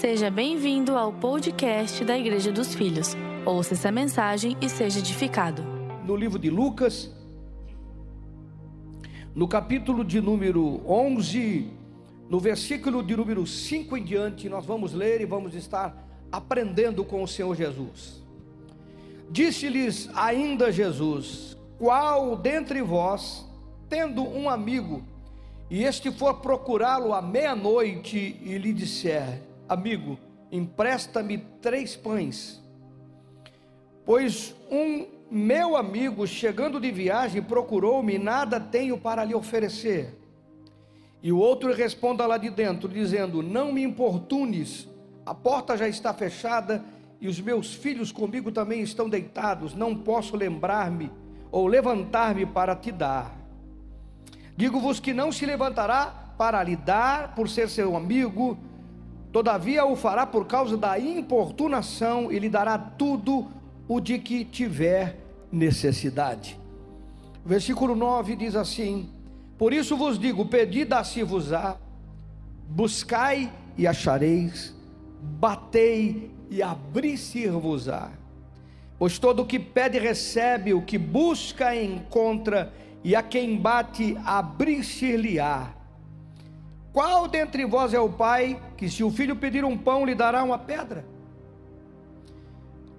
Seja bem-vindo ao podcast da Igreja dos Filhos. Ouça essa mensagem e seja edificado. No livro de Lucas, no capítulo de número 11, no versículo de número 5 em diante, nós vamos ler e vamos estar aprendendo com o Senhor Jesus. Disse-lhes ainda Jesus: Qual dentre vós, tendo um amigo, e este for procurá-lo à meia-noite e lhe disser: amigo, empresta-me três pães. Pois um meu amigo, chegando de viagem, procurou-me, nada tenho para lhe oferecer. E o outro responda lá de dentro, dizendo: Não me importunes, a porta já está fechada e os meus filhos comigo também estão deitados, não posso lembrar-me ou levantar-me para te dar. Digo-vos que não se levantará para lhe dar, por ser seu amigo, Todavia o fará por causa da importunação e lhe dará tudo o de que tiver necessidade. Versículo 9 diz assim: Por isso vos digo: pedi, dá-se-vos-á, buscai e achareis, batei e abri-se-vos-á. Pois todo o que pede recebe, o que busca encontra, e a quem bate abrir-se-lhe-á. Qual dentre vós é o pai que, se o filho pedir um pão, lhe dará uma pedra?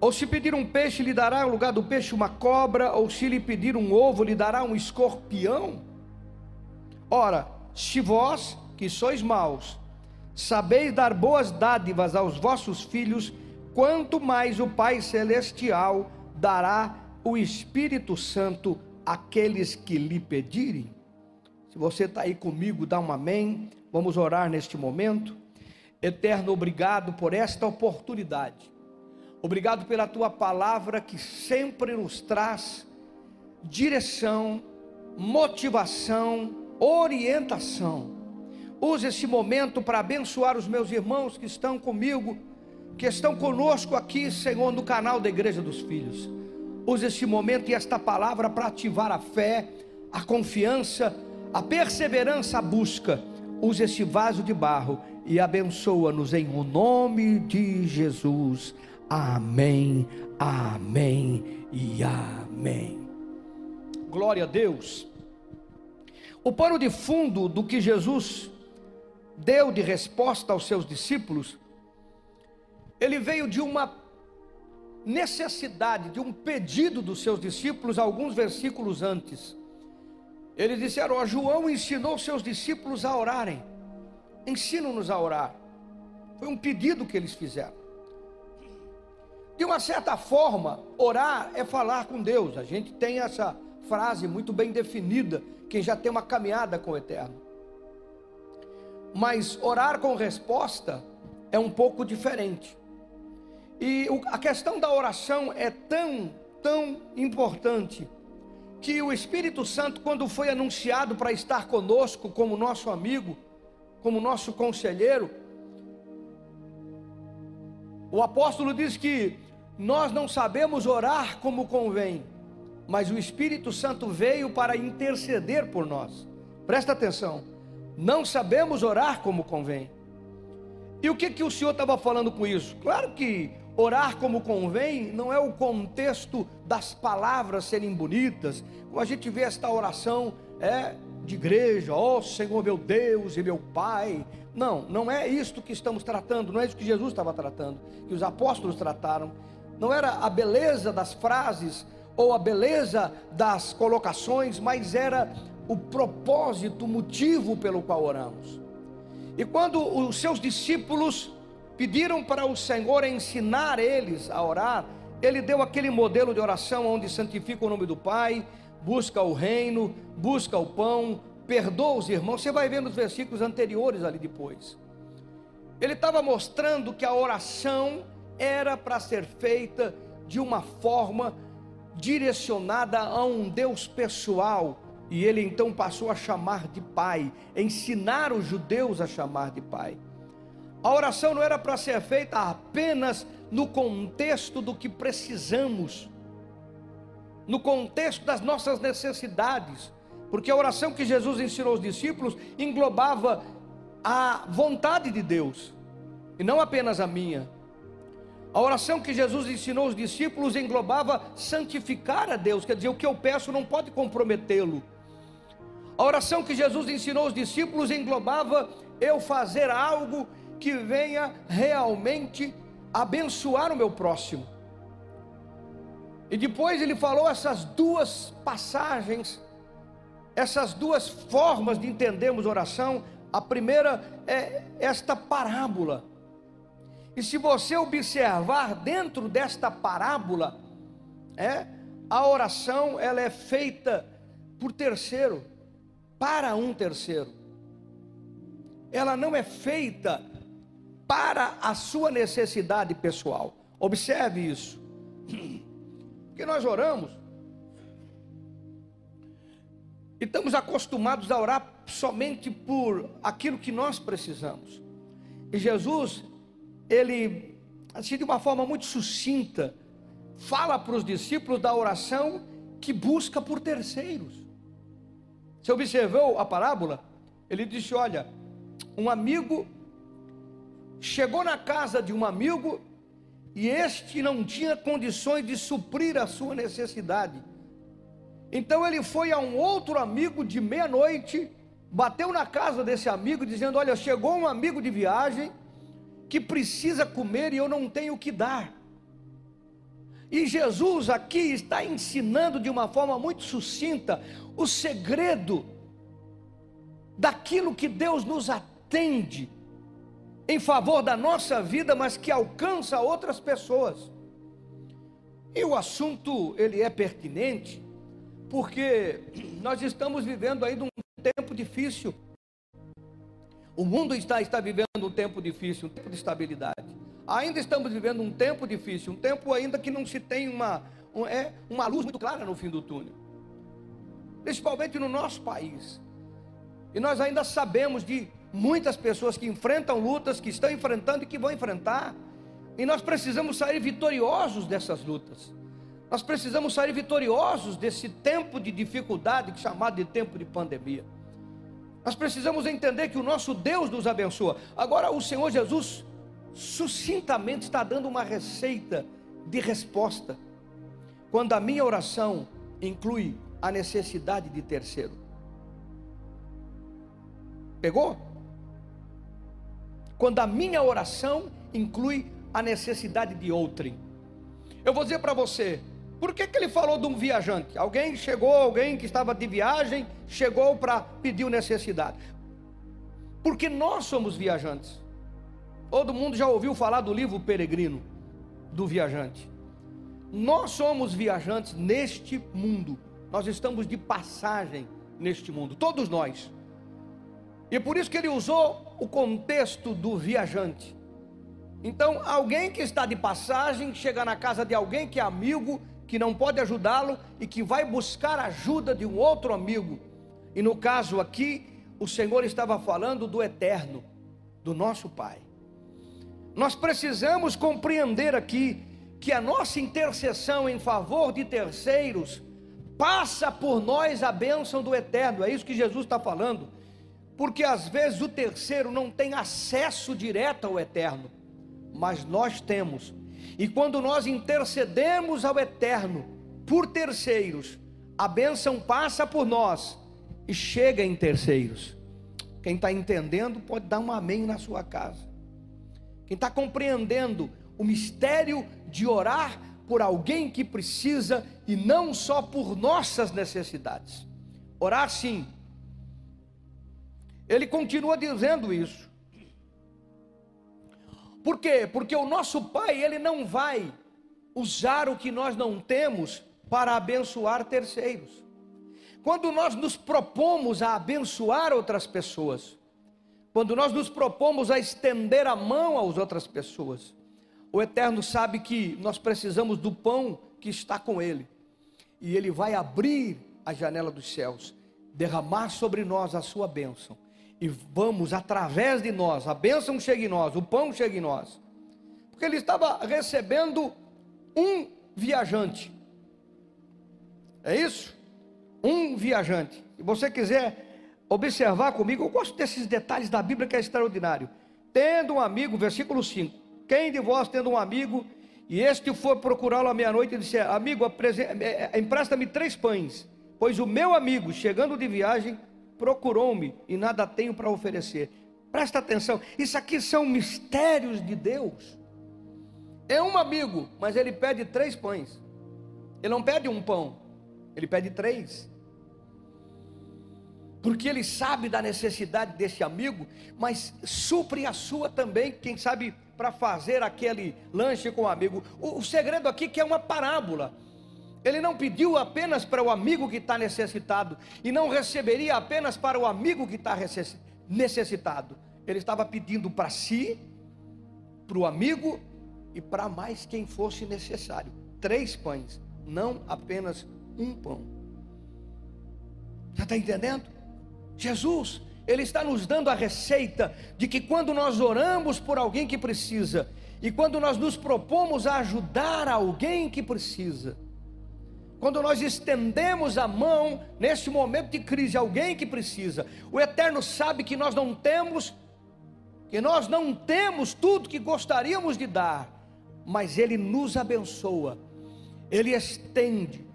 Ou se pedir um peixe, lhe dará no lugar do peixe uma cobra? Ou se lhe pedir um ovo, lhe dará um escorpião? Ora, se vós, que sois maus, sabeis dar boas dádivas aos vossos filhos, quanto mais o Pai Celestial dará o Espírito Santo àqueles que lhe pedirem. Se você está aí comigo, dá um amém. Vamos orar neste momento. Eterno, obrigado por esta oportunidade. Obrigado pela tua palavra que sempre nos traz direção, motivação, orientação. Use esse momento para abençoar os meus irmãos que estão comigo, que estão conosco aqui, Senhor, no canal da Igreja dos Filhos. Use esse momento e esta palavra para ativar a fé, a confiança, a perseverança, a busca use este vaso de barro e abençoa-nos em o nome de Jesus. Amém, amém e amém. Glória a Deus. O pano de fundo do que Jesus deu de resposta aos seus discípulos, ele veio de uma necessidade, de um pedido dos seus discípulos, alguns versículos antes. Eles disseram: João ensinou seus discípulos a orarem. Ensina-nos a orar. Foi um pedido que eles fizeram. De uma certa forma, orar é falar com Deus. A gente tem essa frase muito bem definida, quem já tem uma caminhada com o Eterno. Mas orar com resposta é um pouco diferente. E a questão da oração é tão, tão importante que o Espírito Santo, quando foi anunciado para estar conosco como nosso amigo, como nosso conselheiro, o apóstolo diz que nós não sabemos orar como convém, mas o Espírito Santo veio para interceder por nós. Presta atenção, não sabemos orar como convém. E o que, que o Senhor estava falando com isso? Claro que Orar como convém não é o contexto das palavras serem bonitas, como a gente vê esta oração é de igreja, ó oh, Senhor meu Deus e meu Pai. Não, não é isto que estamos tratando, não é isso que Jesus estava tratando, que os apóstolos trataram. Não era a beleza das frases ou a beleza das colocações, mas era o propósito, o motivo pelo qual oramos. E quando os seus discípulos pediram para o Senhor ensinar eles a orar, ele deu aquele modelo de oração onde santifica o nome do Pai, busca o reino, busca o pão, perdoa os irmãos. Você vai ver nos versículos anteriores ali depois. Ele estava mostrando que a oração era para ser feita de uma forma direcionada a um Deus pessoal, e ele então passou a chamar de Pai, ensinar os judeus a chamar de Pai. A oração não era para ser feita apenas no contexto do que precisamos, no contexto das nossas necessidades, porque a oração que Jesus ensinou aos discípulos englobava a vontade de Deus. e não apenas a minha. A oração que Jesus ensinou os discípulos englobava santificar a Deus, quer dizer, o que eu peço não pode comprometê-lo. A oração que Jesus ensinou os discípulos englobava eu fazer algo que venha realmente abençoar o meu próximo. E depois ele falou essas duas passagens, essas duas formas de entendermos oração. A primeira é esta parábola. E se você observar dentro desta parábola, é a oração ela é feita por terceiro, para um terceiro. Ela não é feita para a sua necessidade pessoal. Observe isso. Porque nós oramos e estamos acostumados a orar somente por aquilo que nós precisamos. E Jesus, ele, assim de uma forma muito sucinta, fala para os discípulos da oração que busca por terceiros. Você observou a parábola? Ele disse: Olha, um amigo chegou na casa de um amigo e este não tinha condições de suprir a sua necessidade. Então ele foi a um outro amigo de meia-noite, bateu na casa desse amigo, dizendo: Olha, chegou um amigo de viagem que precisa comer e eu não tenho o que dar. E Jesus aqui está ensinando de uma forma muito sucinta o segredo daquilo que Deus nos atende em favor da nossa vida, mas que alcança outras pessoas. E o assunto ele é pertinente porque nós estamos vivendo ainda um tempo difícil. O mundo está, está vivendo um tempo difícil, um tempo de estabilidade. Ainda estamos vivendo um tempo difícil, um tempo ainda que não se tem uma, um, é, uma luz muito clara no fim do túnel. Principalmente no nosso país. E nós ainda sabemos de muitas pessoas que enfrentam lutas, que estão enfrentando e que vão enfrentar. E nós precisamos sair vitoriosos dessas lutas. Nós precisamos sair vitoriosos desse tempo de dificuldade, chamado de tempo de pandemia. Nós precisamos entender que o nosso Deus nos abençoa. Agora, o Senhor Jesus sucintamente está dando uma receita de resposta. Quando a minha oração inclui a necessidade de terceiro. Pegou? Quando a minha oração inclui a necessidade de outrem. Eu vou dizer para você, por que, que ele falou de um viajante? Alguém chegou, alguém que estava de viagem, chegou para pedir necessidade. Porque nós somos viajantes. Todo mundo já ouviu falar do livro Peregrino, do viajante. Nós somos viajantes neste mundo. Nós estamos de passagem neste mundo, todos nós. E por isso que ele usou o contexto do viajante. Então, alguém que está de passagem, chega na casa de alguém que é amigo, que não pode ajudá-lo e que vai buscar ajuda de um outro amigo. E no caso aqui, o Senhor estava falando do eterno, do nosso Pai. Nós precisamos compreender aqui que a nossa intercessão em favor de terceiros passa por nós a bênção do eterno, é isso que Jesus está falando porque às vezes o terceiro não tem acesso direto ao eterno, mas nós temos. E quando nós intercedemos ao eterno por terceiros, a bênção passa por nós e chega em terceiros. Quem está entendendo pode dar um amém na sua casa. Quem está compreendendo o mistério de orar por alguém que precisa e não só por nossas necessidades. Orar sim, ele continua dizendo isso. Por quê? Porque o nosso Pai, ele não vai usar o que nós não temos para abençoar terceiros. Quando nós nos propomos a abençoar outras pessoas, quando nós nos propomos a estender a mão às outras pessoas, o Eterno sabe que nós precisamos do pão que está com Ele, e Ele vai abrir a janela dos céus, derramar sobre nós a sua bênção, e vamos através de nós, a bênção chega em nós, o pão chega em nós. Porque ele estava recebendo um viajante. É isso? Um viajante. Se você quiser observar comigo, eu gosto desses detalhes da Bíblia que é extraordinário. tendo um amigo, versículo 5: Quem de vós tendo um amigo, e este for procurá-lo à meia-noite, e disser: Amigo, é, é, empresta-me três pães, pois o meu amigo, chegando de viagem, procurou-me e nada tenho para oferecer. Presta atenção, isso aqui são mistérios de Deus. É um amigo, mas ele pede três pães. Ele não pede um pão, ele pede três. Porque ele sabe da necessidade desse amigo, mas supre a sua também, quem sabe, para fazer aquele lanche com o amigo. O, o segredo aqui é que é uma parábola. Ele não pediu apenas para o amigo que está necessitado, e não receberia apenas para o amigo que está necessitado. Ele estava pedindo para si, para o amigo e para mais quem fosse necessário. Três pães, não apenas um pão. Já está entendendo? Jesus, Ele está nos dando a receita de que quando nós oramos por alguém que precisa, e quando nós nos propomos a ajudar alguém que precisa, quando nós estendemos a mão neste momento de crise, alguém que precisa, o Eterno sabe que nós não temos, que nós não temos tudo que gostaríamos de dar, mas Ele nos abençoa, Ele estende,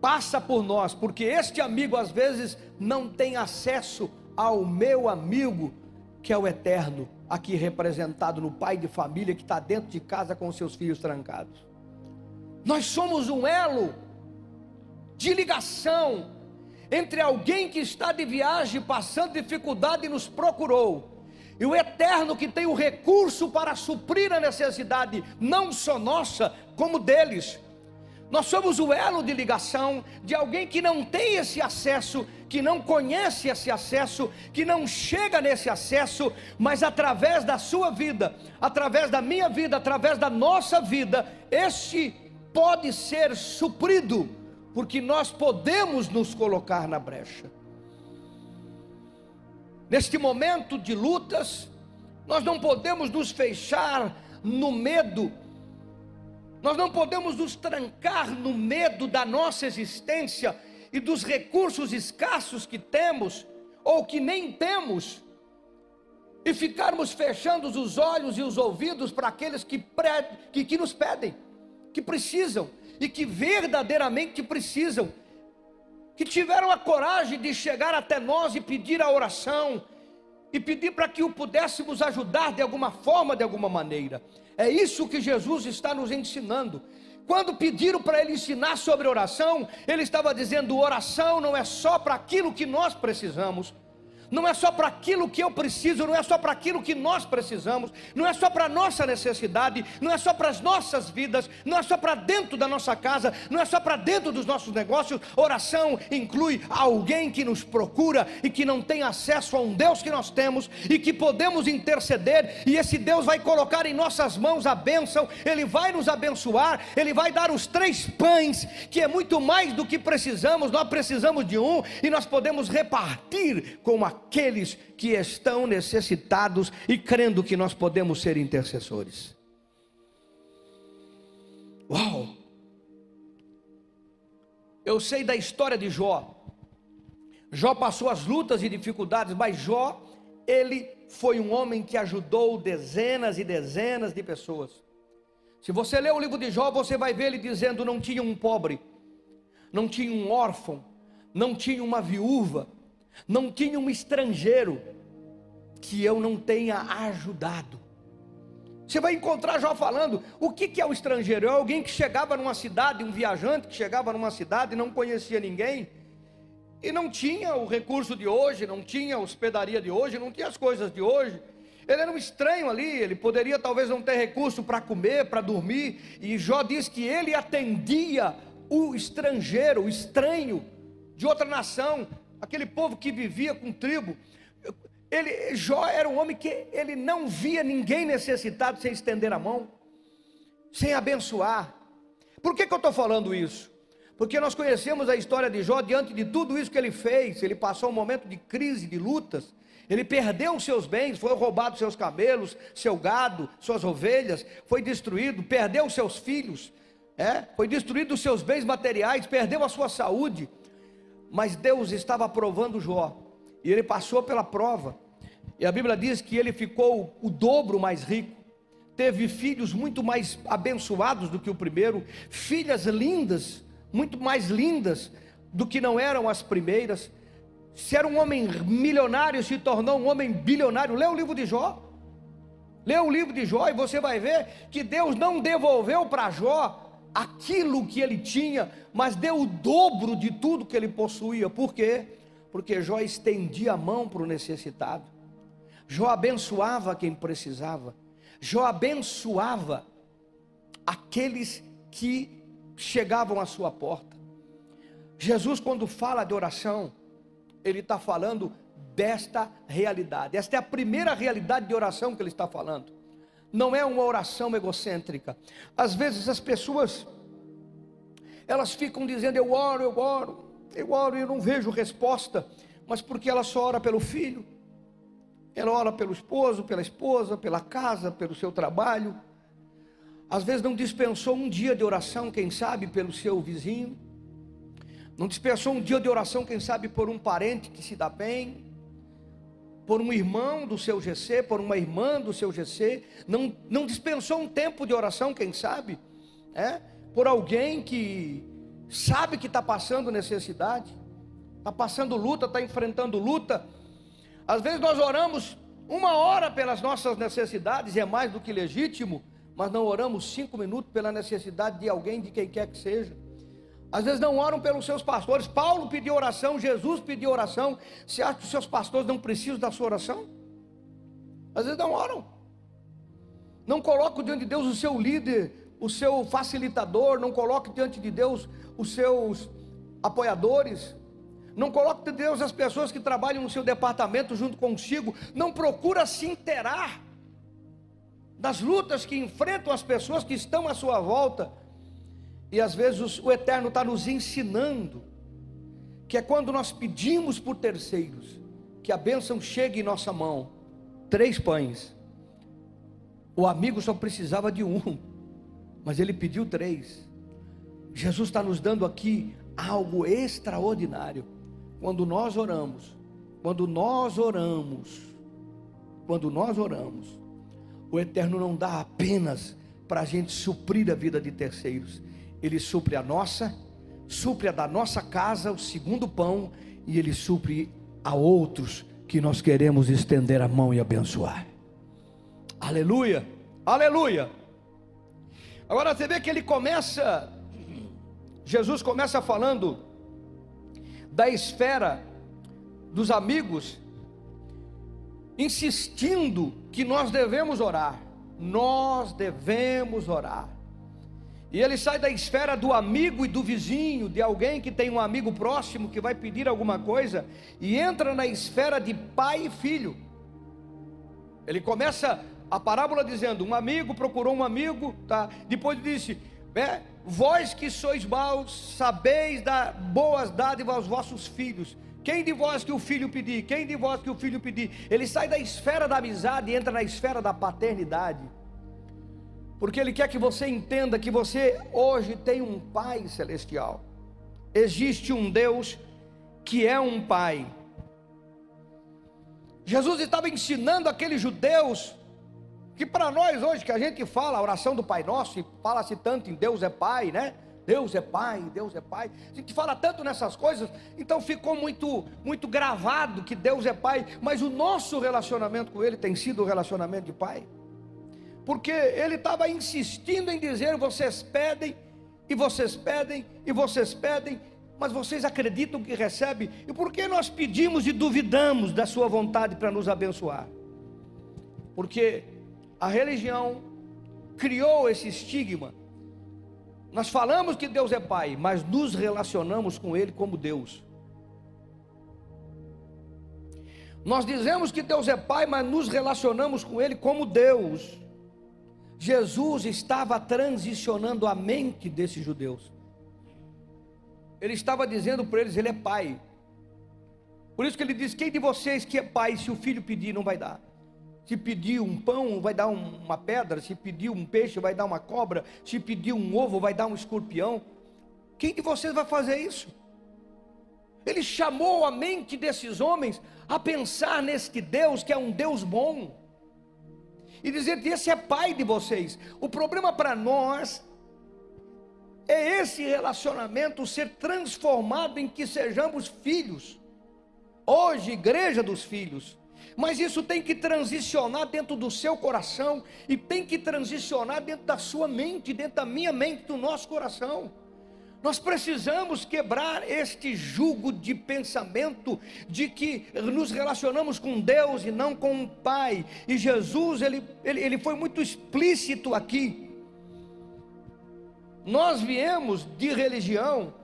passa por nós, porque este amigo às vezes não tem acesso ao meu amigo, que é o eterno, aqui representado no pai de família que está dentro de casa com seus filhos trancados. Nós somos um elo de ligação entre alguém que está de viagem, passando dificuldade e nos procurou e o eterno que tem o recurso para suprir a necessidade, não só nossa, como deles. Nós somos o elo de ligação de alguém que não tem esse acesso, que não conhece esse acesso, que não chega nesse acesso, mas através da sua vida, através da minha vida, através da nossa vida, este pode ser suprido, porque nós podemos nos colocar na brecha. Neste momento de lutas, nós não podemos nos fechar no medo, nós não podemos nos trancar no medo da nossa existência e dos recursos escassos que temos, ou que nem temos, e ficarmos fechando os olhos e os ouvidos para aqueles que, que, que nos pedem, que precisam e que verdadeiramente precisam que tiveram a coragem de chegar até nós e pedir a oração, e pedir para que o pudéssemos ajudar de alguma forma, de alguma maneira. É isso que Jesus está nos ensinando. Quando pediram para ele ensinar sobre oração, ele estava dizendo: oração não é só para aquilo que nós precisamos, não é só para aquilo que eu preciso, não é só para aquilo que nós precisamos, não é só para a nossa necessidade, não é só para as nossas vidas, não é só para dentro da nossa casa, não é só para dentro dos nossos negócios. Oração inclui alguém que nos procura e que não tem acesso a um Deus que nós temos e que podemos interceder, e esse Deus vai colocar em nossas mãos a bênção, Ele vai nos abençoar, Ele vai dar os três pães, que é muito mais do que precisamos, nós precisamos de um, e nós podemos repartir com uma aqueles que estão necessitados e crendo que nós podemos ser intercessores. Uau! Eu sei da história de Jó. Jó passou as lutas e dificuldades, mas Jó, ele foi um homem que ajudou dezenas e dezenas de pessoas. Se você ler o livro de Jó, você vai ver ele dizendo: não tinha um pobre, não tinha um órfão, não tinha uma viúva, não tinha um estrangeiro que eu não tenha ajudado. Você vai encontrar Jó falando: o que, que é o estrangeiro? É alguém que chegava numa cidade, um viajante que chegava numa cidade e não conhecia ninguém, e não tinha o recurso de hoje, não tinha a hospedaria de hoje, não tinha as coisas de hoje. Ele era um estranho ali, ele poderia talvez não ter recurso para comer, para dormir, e Jó diz que ele atendia o estrangeiro, o estranho de outra nação, aquele povo que vivia com tribo. Ele, Jó era um homem que ele não via ninguém necessitado sem estender a mão, sem abençoar. Por que, que eu estou falando isso? Porque nós conhecemos a história de Jó diante de tudo isso que ele fez. Ele passou um momento de crise, de lutas. Ele perdeu os seus bens, foi roubado seus cabelos, seu gado, suas ovelhas, foi destruído, perdeu seus filhos, é? foi destruído os seus bens materiais, perdeu a sua saúde mas Deus estava aprovando Jó, e ele passou pela prova, E a Bíblia diz que ele ficou o dobro mais rico, teve filhos muito mais abençoados do que o primeiro, filhas lindas, muito mais lindas do que não eram as primeiras. Se era um homem milionário, se tornou um homem bilionário. Lê o livro de Jó. Lê o livro de Jó e você vai ver que Deus não devolveu para Jó aquilo que ele tinha, mas deu o dobro de tudo que ele possuía. Por quê? Porque Jó estendia a mão para o necessitado. Jó abençoava quem precisava. Jó abençoava aqueles que chegavam à sua porta. Jesus, quando fala de oração, ele está falando desta realidade. Esta é a primeira realidade de oração que ele está falando. Não é uma oração egocêntrica. Às vezes as pessoas elas ficam dizendo eu oro, eu oro, eu oro e eu não vejo resposta, mas porque ela só ora pelo filho. Ela ora pelo esposo, pela esposa, pela casa, pelo seu trabalho. Às vezes não dispensou um dia de oração, quem sabe, pelo seu vizinho. Não dispensou um dia de oração, quem sabe, por um parente que se dá bem por um irmão do seu GC, por uma irmã do seu GC, não, não dispensou um tempo de oração, quem sabe, é? por alguém que sabe que está passando necessidade, está passando luta, está enfrentando luta. Às vezes nós oramos uma hora pelas nossas necessidades, e é mais do que legítimo, mas não oramos cinco minutos pela necessidade de alguém, de quem quer que seja. Às vezes não oram pelos seus pastores. Paulo pediu oração, Jesus pediu oração. Você acha que os seus pastores não precisam da sua oração? Às vezes não oram. Não coloque diante de Deus o seu líder, o seu facilitador. Não coloque diante de Deus os seus apoiadores. Não coloque diante de Deus as pessoas que trabalham no seu departamento junto consigo. Não procura se interar das lutas que enfrentam as pessoas que estão à sua volta e às vezes o Eterno está nos ensinando que é quando nós pedimos por terceiros que a bênção chegue em nossa mão. Três pães. O amigo só precisava de um, mas ele pediu três. Jesus está nos dando aqui algo extraordinário. Quando nós oramos, quando nós oramos, quando nós oramos, o Eterno não dá apenas para a gente suprir a vida de terceiros, ele supre a nossa, supre a da nossa casa, o segundo pão, e Ele supre a outros que nós queremos estender a mão e abençoar. Aleluia, aleluia. Agora você vê que ele começa, Jesus começa falando da esfera dos amigos, insistindo que nós devemos orar, nós devemos orar. E ele sai da esfera do amigo e do vizinho, de alguém que tem um amigo próximo que vai pedir alguma coisa, e entra na esfera de pai e filho. Ele começa a parábola dizendo: Um amigo procurou um amigo, tá? Depois disse: é, Vós que sois maus, sabeis dar boas dádivas aos vossos filhos. Quem de vós que o filho pedir? Quem de vós que o filho pedir? Ele sai da esfera da amizade e entra na esfera da paternidade porque Ele quer que você entenda que você hoje tem um Pai celestial. Existe um Deus que é um Pai. Jesus estava ensinando aqueles judeus que para nós hoje que a gente fala a oração do Pai Nosso e fala-se tanto em Deus é Pai, né? Deus é Pai, Deus é Pai. A gente fala tanto nessas coisas, então ficou muito muito gravado que Deus é Pai, mas o nosso relacionamento com ele tem sido o relacionamento de Pai porque ele estava insistindo em dizer: vocês pedem, e vocês pedem, e vocês pedem, mas vocês acreditam que recebem, e por que nós pedimos e duvidamos da Sua vontade para nos abençoar? Porque a religião criou esse estigma. Nós falamos que Deus é Pai, mas nos relacionamos com Ele como Deus. Nós dizemos que Deus é Pai, mas nos relacionamos com Ele como Deus. Jesus estava transicionando a mente desses judeus. Ele estava dizendo para eles: Ele é pai. Por isso que ele diz: Quem de vocês que é pai, se o filho pedir, não vai dar? Se pedir um pão, vai dar uma pedra. Se pedir um peixe, vai dar uma cobra. Se pedir um ovo, vai dar um escorpião. Quem de vocês vai fazer isso? Ele chamou a mente desses homens a pensar neste Deus que é um Deus bom. E dizer que esse é pai de vocês. O problema para nós é esse relacionamento ser transformado em que sejamos filhos. Hoje, igreja dos filhos. Mas isso tem que transicionar dentro do seu coração e tem que transicionar dentro da sua mente, dentro da minha mente, do nosso coração. Nós precisamos quebrar este jugo de pensamento de que nos relacionamos com Deus e não com o Pai. E Jesus, ele, ele, ele foi muito explícito aqui. Nós viemos de religião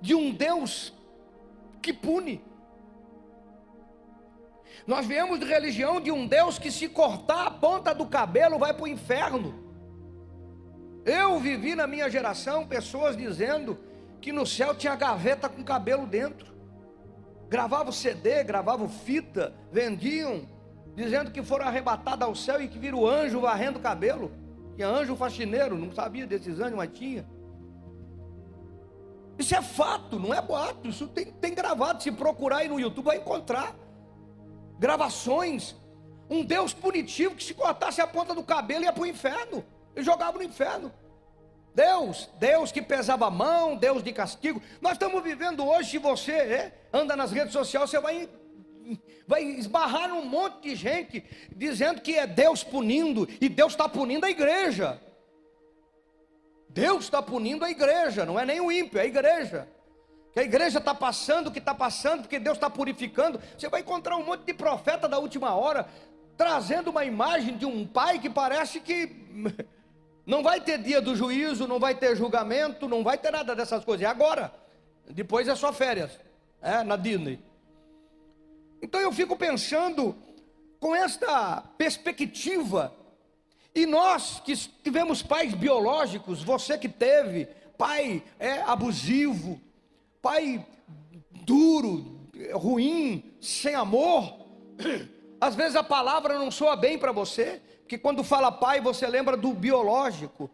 de um Deus que pune. Nós viemos de religião de um Deus que, se cortar a ponta do cabelo, vai para o inferno. Eu vivi na minha geração pessoas dizendo que no céu tinha gaveta com cabelo dentro. Gravavam CD, gravavam fita, vendiam, dizendo que foram arrebatados ao céu e que viram anjo varrendo o cabelo. Tinha anjo faxineiro, não sabia desses anjos, mas tinha. Isso é fato, não é boato. Isso tem, tem gravado. Se procurar aí no YouTube, vai encontrar gravações. Um Deus punitivo que se cortasse a ponta do cabelo ia para o inferno. E jogava no inferno. Deus, Deus que pesava a mão, Deus de castigo. Nós estamos vivendo hoje, se você é, anda nas redes sociais, você vai, vai esbarrar num monte de gente dizendo que é Deus punindo, e Deus está punindo a igreja. Deus está punindo a igreja, não é nem o ímpio, é a igreja. Que a igreja está passando o que está passando, porque Deus está purificando. Você vai encontrar um monte de profeta da última hora, trazendo uma imagem de um pai que parece que não vai ter dia do juízo, não vai ter julgamento, não vai ter nada dessas coisas. É agora. Depois é só férias. É, na Disney. Então eu fico pensando com esta perspectiva. E nós que tivemos pais biológicos, você que teve pai é abusivo, pai duro, ruim, sem amor. Às vezes a palavra não soa bem para você, que quando fala pai, você lembra do biológico,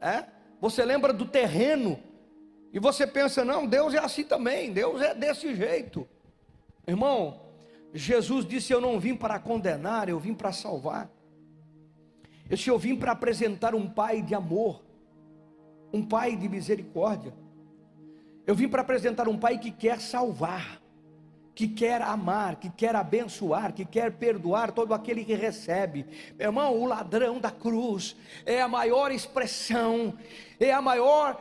é? Você lembra do terreno, e você pensa, não, Deus é assim também, Deus é desse jeito. Irmão, Jesus disse: Eu não vim para condenar, eu vim para salvar. Eu, eu vim para apresentar um pai de amor, um pai de misericórdia. Eu vim para apresentar um pai que quer salvar que quer amar, que quer abençoar, que quer perdoar todo aquele que recebe. Meu irmão, o ladrão da cruz é a maior expressão, é a maior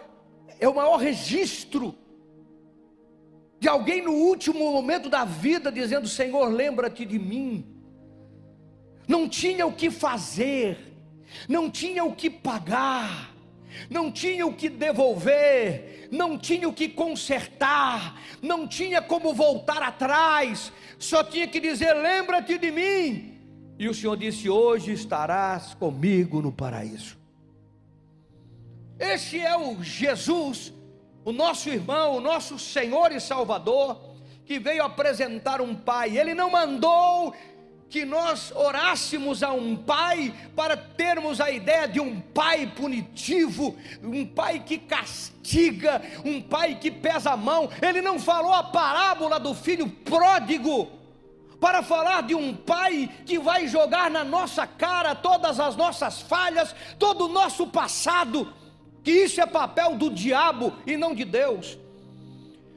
é o maior registro de alguém no último momento da vida dizendo: "Senhor, lembra-te de mim". Não tinha o que fazer, não tinha o que pagar não tinha o que devolver, não tinha o que consertar, não tinha como voltar atrás, só tinha que dizer: lembra-te de mim. E o Senhor disse: Hoje estarás comigo no paraíso. Esse é o Jesus, o nosso irmão, o nosso Senhor e Salvador, que veio apresentar um Pai. Ele não mandou que nós orássemos a um pai para termos a ideia de um pai punitivo, um pai que castiga, um pai que pesa a mão. Ele não falou a parábola do filho pródigo para falar de um pai que vai jogar na nossa cara todas as nossas falhas, todo o nosso passado, que isso é papel do diabo e não de Deus.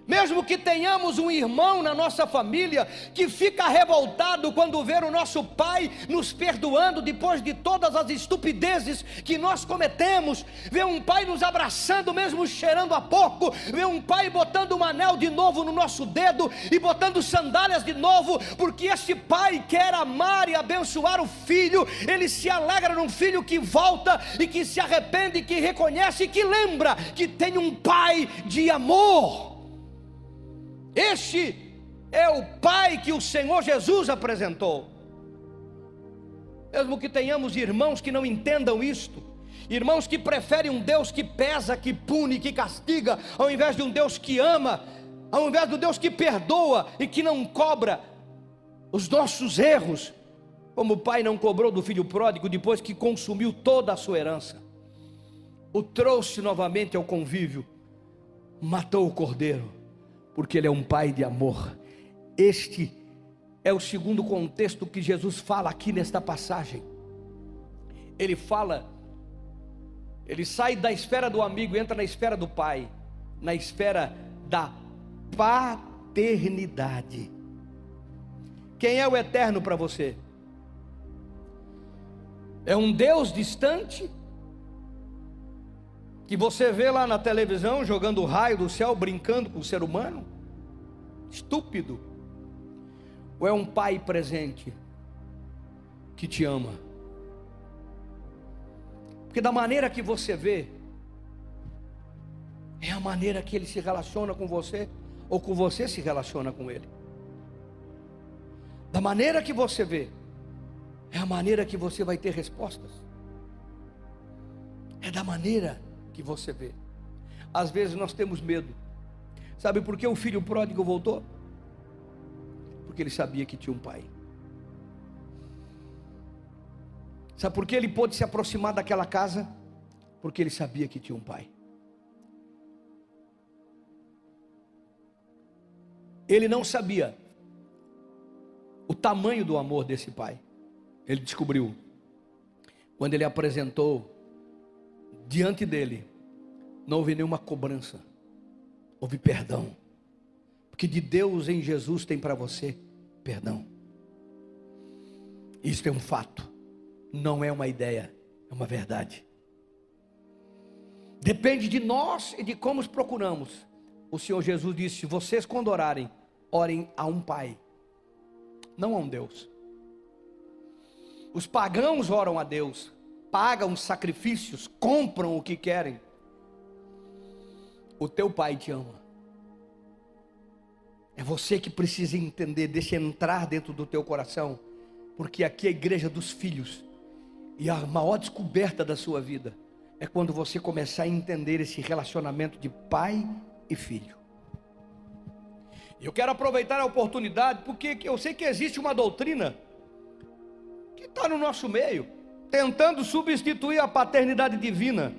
Mesmo que tenhamos um irmão na nossa família que fica revoltado quando vê o nosso pai nos perdoando depois de todas as estupidezes que nós cometemos, vê um pai nos abraçando mesmo cheirando a porco, vê um pai botando um anel de novo no nosso dedo e botando sandálias de novo, porque este pai quer amar e abençoar o filho, ele se alegra num filho que volta e que se arrepende, que reconhece e que lembra que tem um pai de amor. Este é o Pai que o Senhor Jesus apresentou. Mesmo que tenhamos irmãos que não entendam isto, irmãos que preferem um Deus que pesa, que pune, que castiga, ao invés de um Deus que ama, ao invés do Deus que perdoa e que não cobra os nossos erros, como o pai não cobrou do filho pródigo depois que consumiu toda a sua herança, o trouxe novamente ao convívio, matou o cordeiro porque Ele é um Pai de amor. Este é o segundo contexto que Jesus fala aqui nesta passagem. Ele fala, ele sai da esfera do amigo e entra na esfera do pai, na esfera da paternidade. Quem é o eterno para você? É um Deus distante? Que você vê lá na televisão jogando raio do céu, brincando com o ser humano? Estúpido. Ou é um pai presente que te ama? Porque da maneira que você vê, é a maneira que ele se relaciona com você, ou com você se relaciona com ele. Da maneira que você vê, é a maneira que você vai ter respostas. É da maneira que você vê. Às vezes nós temos medo. Sabe por que o filho pródigo voltou? Porque ele sabia que tinha um pai. Sabe por que ele pôde se aproximar daquela casa? Porque ele sabia que tinha um pai. Ele não sabia o tamanho do amor desse pai. Ele descobriu quando ele apresentou diante dele, não houve nenhuma cobrança, houve perdão. Porque de Deus em Jesus tem para você perdão. Isso é um fato, não é uma ideia, é uma verdade. Depende de nós e de como os procuramos. O Senhor Jesus disse: vocês quando orarem, orem a um Pai não a um Deus. Os pagãos oram a Deus, pagam sacrifícios, compram o que querem. O teu pai te ama. É você que precisa entender, deixa entrar dentro do teu coração, porque aqui é a igreja dos filhos. E a maior descoberta da sua vida é quando você começar a entender esse relacionamento de pai e filho. Eu quero aproveitar a oportunidade, porque eu sei que existe uma doutrina que está no nosso meio, tentando substituir a paternidade divina.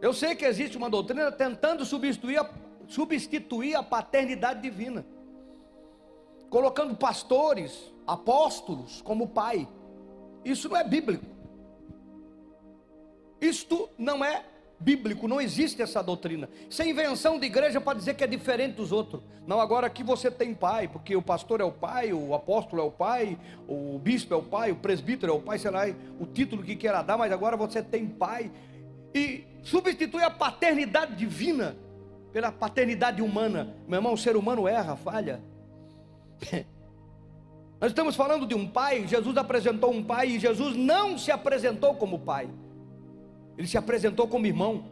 Eu sei que existe uma doutrina tentando substituir a, substituir a paternidade divina, colocando pastores, apóstolos como pai. Isso não é bíblico. Isto não é bíblico, não existe essa doutrina. Isso é invenção de igreja para dizer que é diferente dos outros. Não, agora aqui você tem pai, porque o pastor é o pai, o apóstolo é o pai, o bispo é o pai, o presbítero é o pai, sei lá, o título que queira dar, mas agora você tem pai. E substitui a paternidade divina pela paternidade humana. Meu irmão, o ser humano erra, falha. Nós estamos falando de um pai, Jesus apresentou um pai e Jesus não se apresentou como pai. Ele se apresentou como irmão.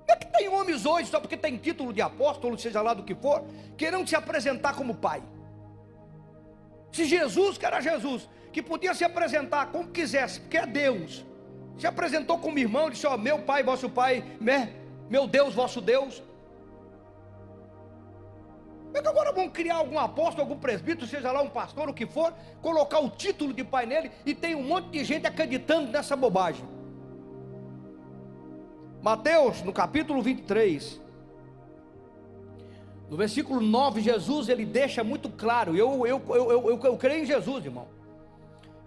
Como é que tem homens hoje, só porque tem título de apóstolo, seja lá do que for, querendo se apresentar como pai? Se Jesus, que era Jesus, que podia se apresentar como quisesse, porque é Deus, se apresentou como irmão, disse: Ó, meu pai, vosso pai, né? meu Deus, vosso Deus. Como é que agora vão criar algum apóstolo, algum presbítero, seja lá um pastor, o que for, colocar o título de pai nele e tem um monte de gente acreditando nessa bobagem? Mateus, no capítulo 23, no versículo 9, Jesus ele deixa muito claro, eu, eu, eu, eu, eu, creio em Jesus, irmão.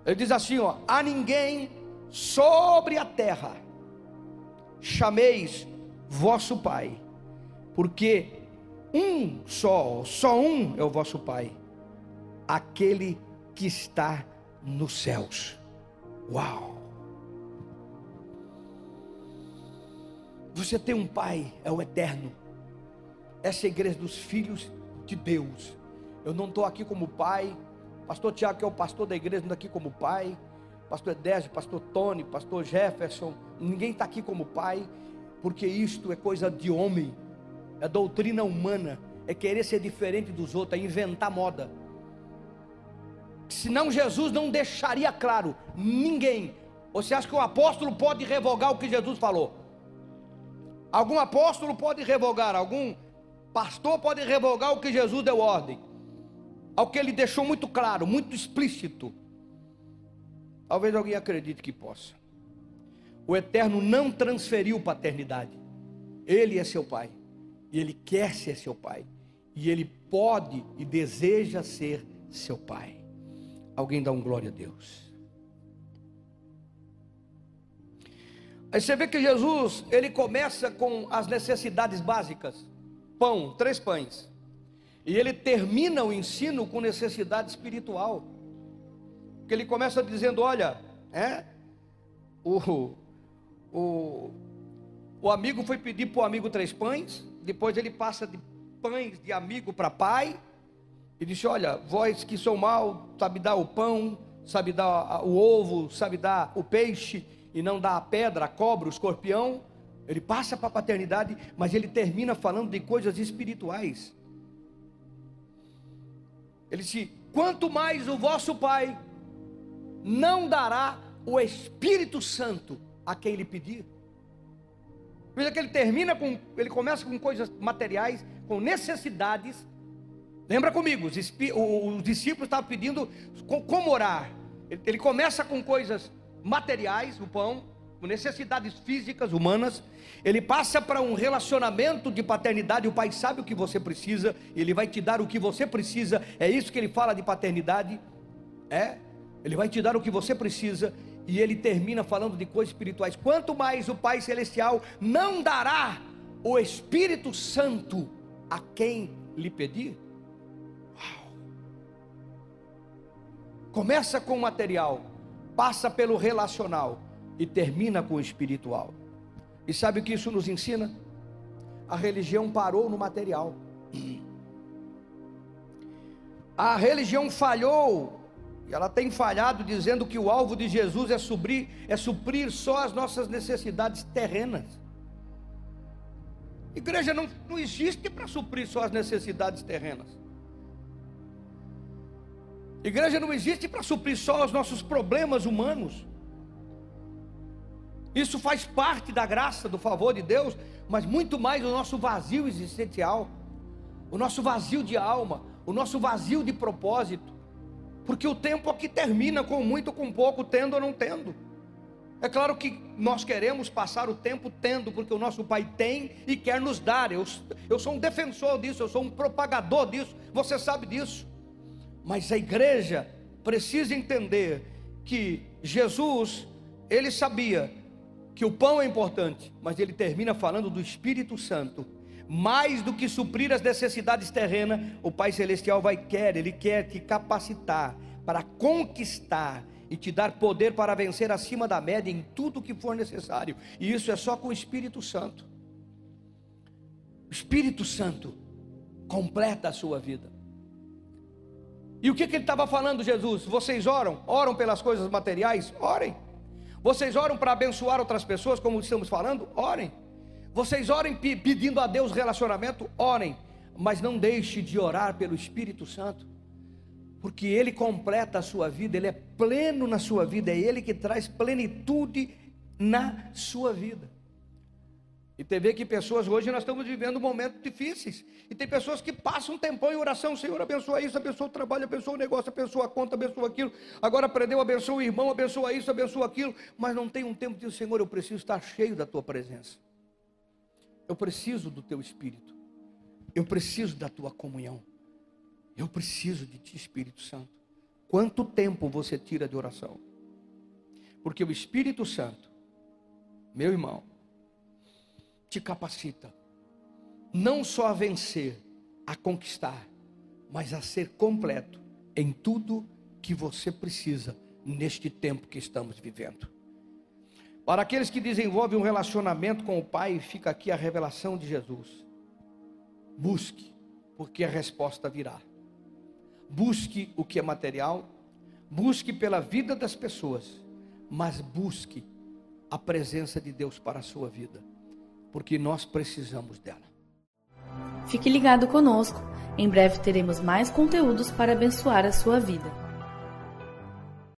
Ele diz assim: ó, a ninguém sobre a terra chameis vosso Pai, porque um só, só um é o vosso Pai, aquele que está nos céus. Uau! Você tem um pai, é o eterno. Essa é a igreja dos filhos de Deus. Eu não estou aqui como pai. Pastor Tiago, que é o pastor da igreja, não está aqui como pai. Pastor Edésio, pastor Tony, pastor Jefferson. Ninguém está aqui como pai, porque isto é coisa de homem, é doutrina humana, é querer ser diferente dos outros, é inventar moda. Senão Jesus não deixaria claro, ninguém. Você acha que o apóstolo pode revogar o que Jesus falou? Algum apóstolo pode revogar, algum pastor pode revogar o que Jesus deu ordem, ao que ele deixou muito claro, muito explícito. Talvez alguém acredite que possa. O Eterno não transferiu paternidade. Ele é seu pai. E ele quer ser seu pai. E ele pode e deseja ser seu pai. Alguém dá um glória a Deus. Aí você vê que Jesus, ele começa com as necessidades básicas: pão, três pães. E ele termina o ensino com necessidade espiritual. Porque ele começa dizendo: olha, é, o, o, o amigo foi pedir para o amigo três pães, depois ele passa de pães de amigo para pai, e disse: Olha, vós que sou mal, sabe dar o pão, sabe dar o ovo, sabe dar o peixe, e não dá a pedra, a cobra, o escorpião. Ele passa para a paternidade, mas ele termina falando de coisas espirituais. Ele disse: Quanto mais o vosso Pai não dará o Espírito Santo a quem lhe pedir. Veja que ele termina com, ele começa com coisas materiais, com necessidades. Lembra comigo, os, os discípulos estavam pedindo como orar. Ele, ele começa com coisas materiais, o pão, necessidades físicas, humanas. Ele passa para um relacionamento de paternidade. O pai sabe o que você precisa, ele vai te dar o que você precisa. É isso que ele fala de paternidade. É, ele vai te dar o que você precisa e ele termina falando de coisas espirituais. Quanto mais o Pai Celestial não dará o Espírito Santo a quem lhe pedir? Uau. Começa com o material, passa pelo relacional e termina com o espiritual. E sabe o que isso nos ensina? A religião parou no material. A religião falhou e ela tem falhado dizendo que o alvo de Jesus é suprir, é suprir só as nossas necessidades terrenas. Igreja não, não existe para suprir só as necessidades terrenas. Igreja não existe para suprir só os nossos problemas humanos. Isso faz parte da graça, do favor de Deus, mas muito mais o nosso vazio existencial, o nosso vazio de alma, o nosso vazio de propósito. Porque o tempo aqui termina com muito, com pouco, tendo ou não tendo. É claro que nós queremos passar o tempo tendo, porque o nosso Pai tem e quer nos dar. Eu, eu sou um defensor disso, eu sou um propagador disso, você sabe disso. Mas a igreja precisa entender que Jesus, ele sabia que o pão é importante, mas ele termina falando do Espírito Santo mais do que suprir as necessidades terrenas, o Pai Celestial vai querer, Ele quer te capacitar para conquistar e te dar poder para vencer acima da média em tudo que for necessário. E isso é só com o Espírito Santo. O Espírito Santo completa a sua vida. E o que, que ele estava falando, Jesus? Vocês oram? Oram pelas coisas materiais? Orem. Vocês oram para abençoar outras pessoas, como estamos falando? Orem. Vocês orem pedindo a Deus relacionamento, orem, mas não deixe de orar pelo Espírito Santo, porque Ele completa a sua vida, Ele é pleno na sua vida, é Ele que traz plenitude na sua vida. E tem ver que pessoas hoje nós estamos vivendo momentos difíceis. E tem pessoas que passam um tempão em oração, Senhor, abençoa isso, abençoa o trabalho, abençoa o negócio, abençoa a conta, abençoa aquilo. Agora aprendeu, abençoa o irmão, abençoa isso, abençoa aquilo, mas não tem um tempo de Senhor, eu preciso estar cheio da tua presença. Eu preciso do teu espírito. Eu preciso da tua comunhão. Eu preciso de ti, Espírito Santo. Quanto tempo você tira de oração? Porque o Espírito Santo, meu irmão, te capacita não só a vencer, a conquistar, mas a ser completo em tudo que você precisa neste tempo que estamos vivendo. Para aqueles que desenvolvem um relacionamento com o Pai, fica aqui a revelação de Jesus. Busque, porque a resposta virá. Busque o que é material, busque pela vida das pessoas, mas busque a presença de Deus para a sua vida, porque nós precisamos dela. Fique ligado conosco. Em breve teremos mais conteúdos para abençoar a sua vida.